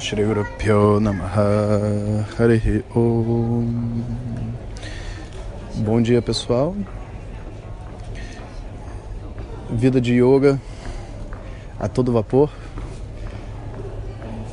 Shri Guru Pyo Namaha Harihi Om Bom dia pessoal. Vida de Yoga a todo vapor.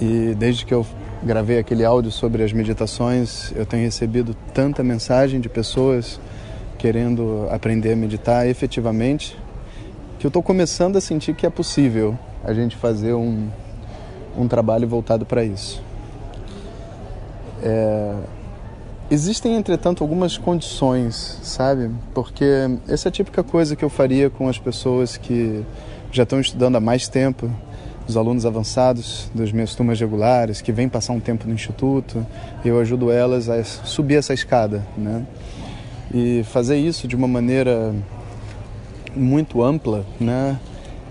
E desde que eu gravei aquele áudio sobre as meditações eu tenho recebido tanta mensagem de pessoas querendo aprender a meditar efetivamente que eu estou começando a sentir que é possível a gente fazer um um trabalho voltado para isso. É... Existem, entretanto, algumas condições, sabe? Porque essa é a típica coisa que eu faria com as pessoas que já estão estudando há mais tempo, os alunos avançados das minhas turmas regulares, que vêm passar um tempo no instituto, eu ajudo elas a subir essa escada, né? E fazer isso de uma maneira muito ampla, né?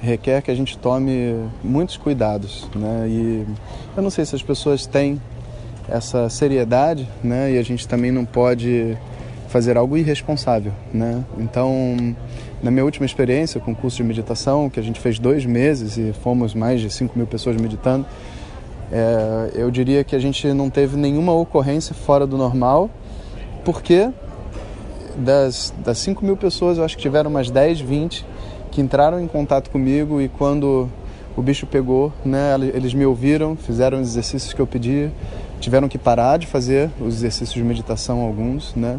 Requer que a gente tome muitos cuidados, né? E eu não sei se as pessoas têm essa seriedade, né? E a gente também não pode fazer algo irresponsável, né? Então, na minha última experiência com o curso de meditação, que a gente fez dois meses e fomos mais de 5 mil pessoas meditando, é, eu diria que a gente não teve nenhuma ocorrência fora do normal, porque das, das 5 mil pessoas, eu acho que tiveram umas 10, 20 que entraram em contato comigo e quando o bicho pegou, né, eles me ouviram, fizeram os exercícios que eu pedi, tiveram que parar de fazer os exercícios de meditação alguns, né?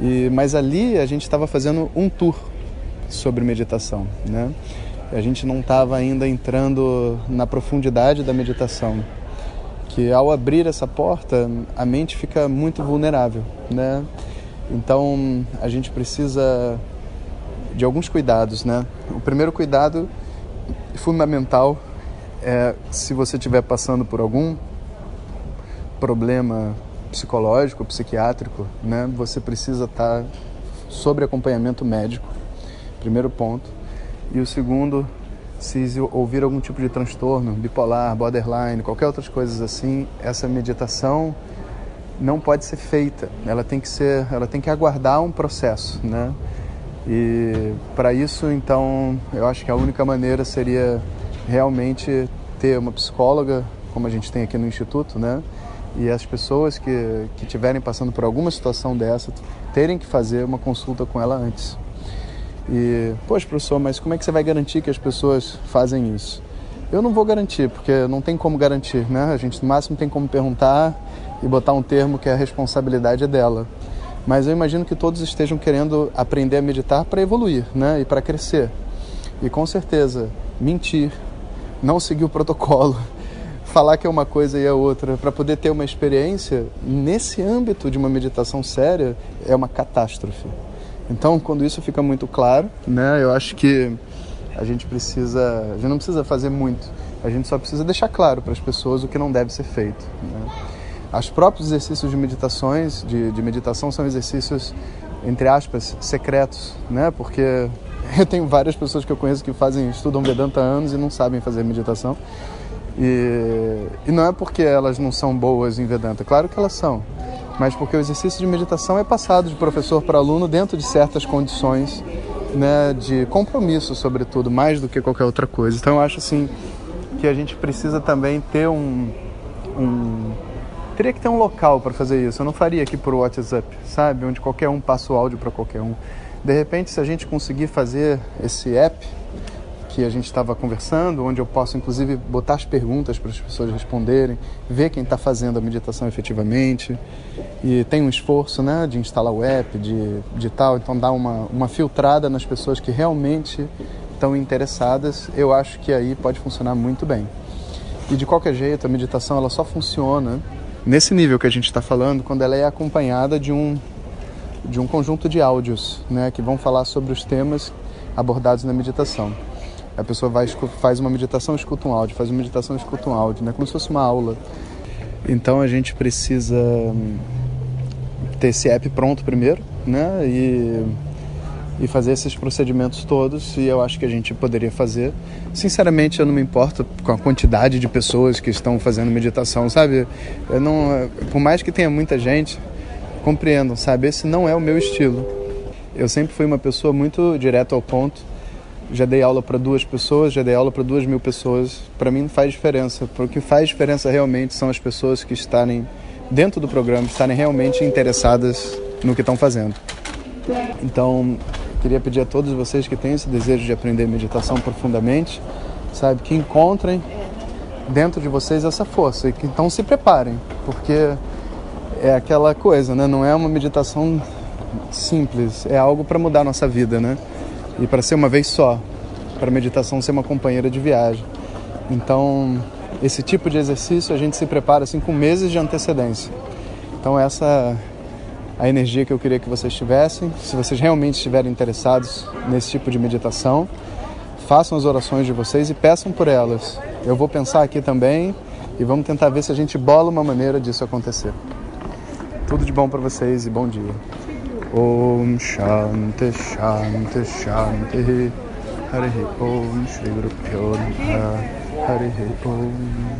E mas ali a gente estava fazendo um tour sobre meditação, né? A gente não estava ainda entrando na profundidade da meditação, que ao abrir essa porta a mente fica muito vulnerável, né? Então a gente precisa de alguns cuidados, né? O primeiro cuidado fundamental é se você estiver passando por algum problema psicológico, psiquiátrico, né? Você precisa estar sobre acompanhamento médico. Primeiro ponto. E o segundo, se ouvir algum tipo de transtorno, bipolar, borderline, qualquer outras coisas assim, essa meditação não pode ser feita. Ela tem que ser, ela tem que aguardar um processo, né? E para isso, então, eu acho que a única maneira seria realmente ter uma psicóloga, como a gente tem aqui no Instituto, né? E as pessoas que, estiverem passando por alguma situação dessa terem que fazer uma consulta com ela antes. E, poxa, professor, mas como é que você vai garantir que as pessoas fazem isso? Eu não vou garantir, porque não tem como garantir, né? A gente no máximo tem como perguntar e botar um termo que a responsabilidade é dela mas eu imagino que todos estejam querendo aprender a meditar para evoluir, né, e para crescer. E com certeza, mentir, não seguir o protocolo, falar que é uma coisa e é outra, para poder ter uma experiência nesse âmbito de uma meditação séria, é uma catástrofe. Então, quando isso fica muito claro, né, eu acho que a gente precisa, a gente não precisa fazer muito, a gente só precisa deixar claro para as pessoas o que não deve ser feito. Né? Os próprios exercícios de meditações, de, de meditação, são exercícios, entre aspas, secretos, né? Porque eu tenho várias pessoas que eu conheço que fazem, estudam Vedanta há anos e não sabem fazer meditação. E, e não é porque elas não são boas em Vedanta, claro que elas são, mas porque o exercício de meditação é passado de professor para aluno dentro de certas condições né, de compromisso, sobretudo, mais do que qualquer outra coisa. Então eu acho assim que a gente precisa também ter um, um teria que ter um local para fazer isso. Eu não faria aqui por WhatsApp, sabe? Onde qualquer um passa o áudio para qualquer um. De repente, se a gente conseguir fazer esse app que a gente estava conversando, onde eu posso inclusive botar as perguntas para as pessoas responderem, ver quem está fazendo a meditação efetivamente, e tem um esforço né, de instalar o app, de, de tal, então dá uma, uma filtrada nas pessoas que realmente estão interessadas, eu acho que aí pode funcionar muito bem. E de qualquer jeito, a meditação ela só funciona nesse nível que a gente está falando, quando ela é acompanhada de um, de um conjunto de áudios né, que vão falar sobre os temas abordados na meditação. A pessoa vai, faz uma meditação, escuta um áudio, faz uma meditação, escuta um áudio, né? Como se fosse uma aula. Então a gente precisa hum, ter esse app pronto primeiro, né? E, e fazer esses procedimentos todos. E eu acho que a gente poderia fazer. Sinceramente, eu não me importo com a quantidade de pessoas que estão fazendo meditação, sabe? Eu não, por mais que tenha muita gente, compreendam, sabe? Esse não é o meu estilo. Eu sempre fui uma pessoa muito direto ao ponto já dei aula para duas pessoas, já dei aula para duas mil pessoas. Para mim não faz diferença. O que faz diferença realmente são as pessoas que estarem dentro do programa, estarem realmente interessadas no que estão fazendo. Então, queria pedir a todos vocês que têm esse desejo de aprender meditação profundamente, sabe, que encontrem dentro de vocês essa força e que então se preparem, porque é aquela coisa, né? Não é uma meditação simples, é algo para mudar a nossa vida, né? e para ser uma vez só, para a meditação ser uma companheira de viagem. Então, esse tipo de exercício a gente se prepara assim com meses de antecedência. Então, essa a energia que eu queria que vocês tivessem. Se vocês realmente estiverem interessados nesse tipo de meditação, façam as orações de vocês e peçam por elas. Eu vou pensar aqui também e vamos tentar ver se a gente bola uma maneira disso acontecer. Tudo de bom para vocês e bom dia. Om Shanti Shanti Shanti Hari Om Shri Guru Pyo Om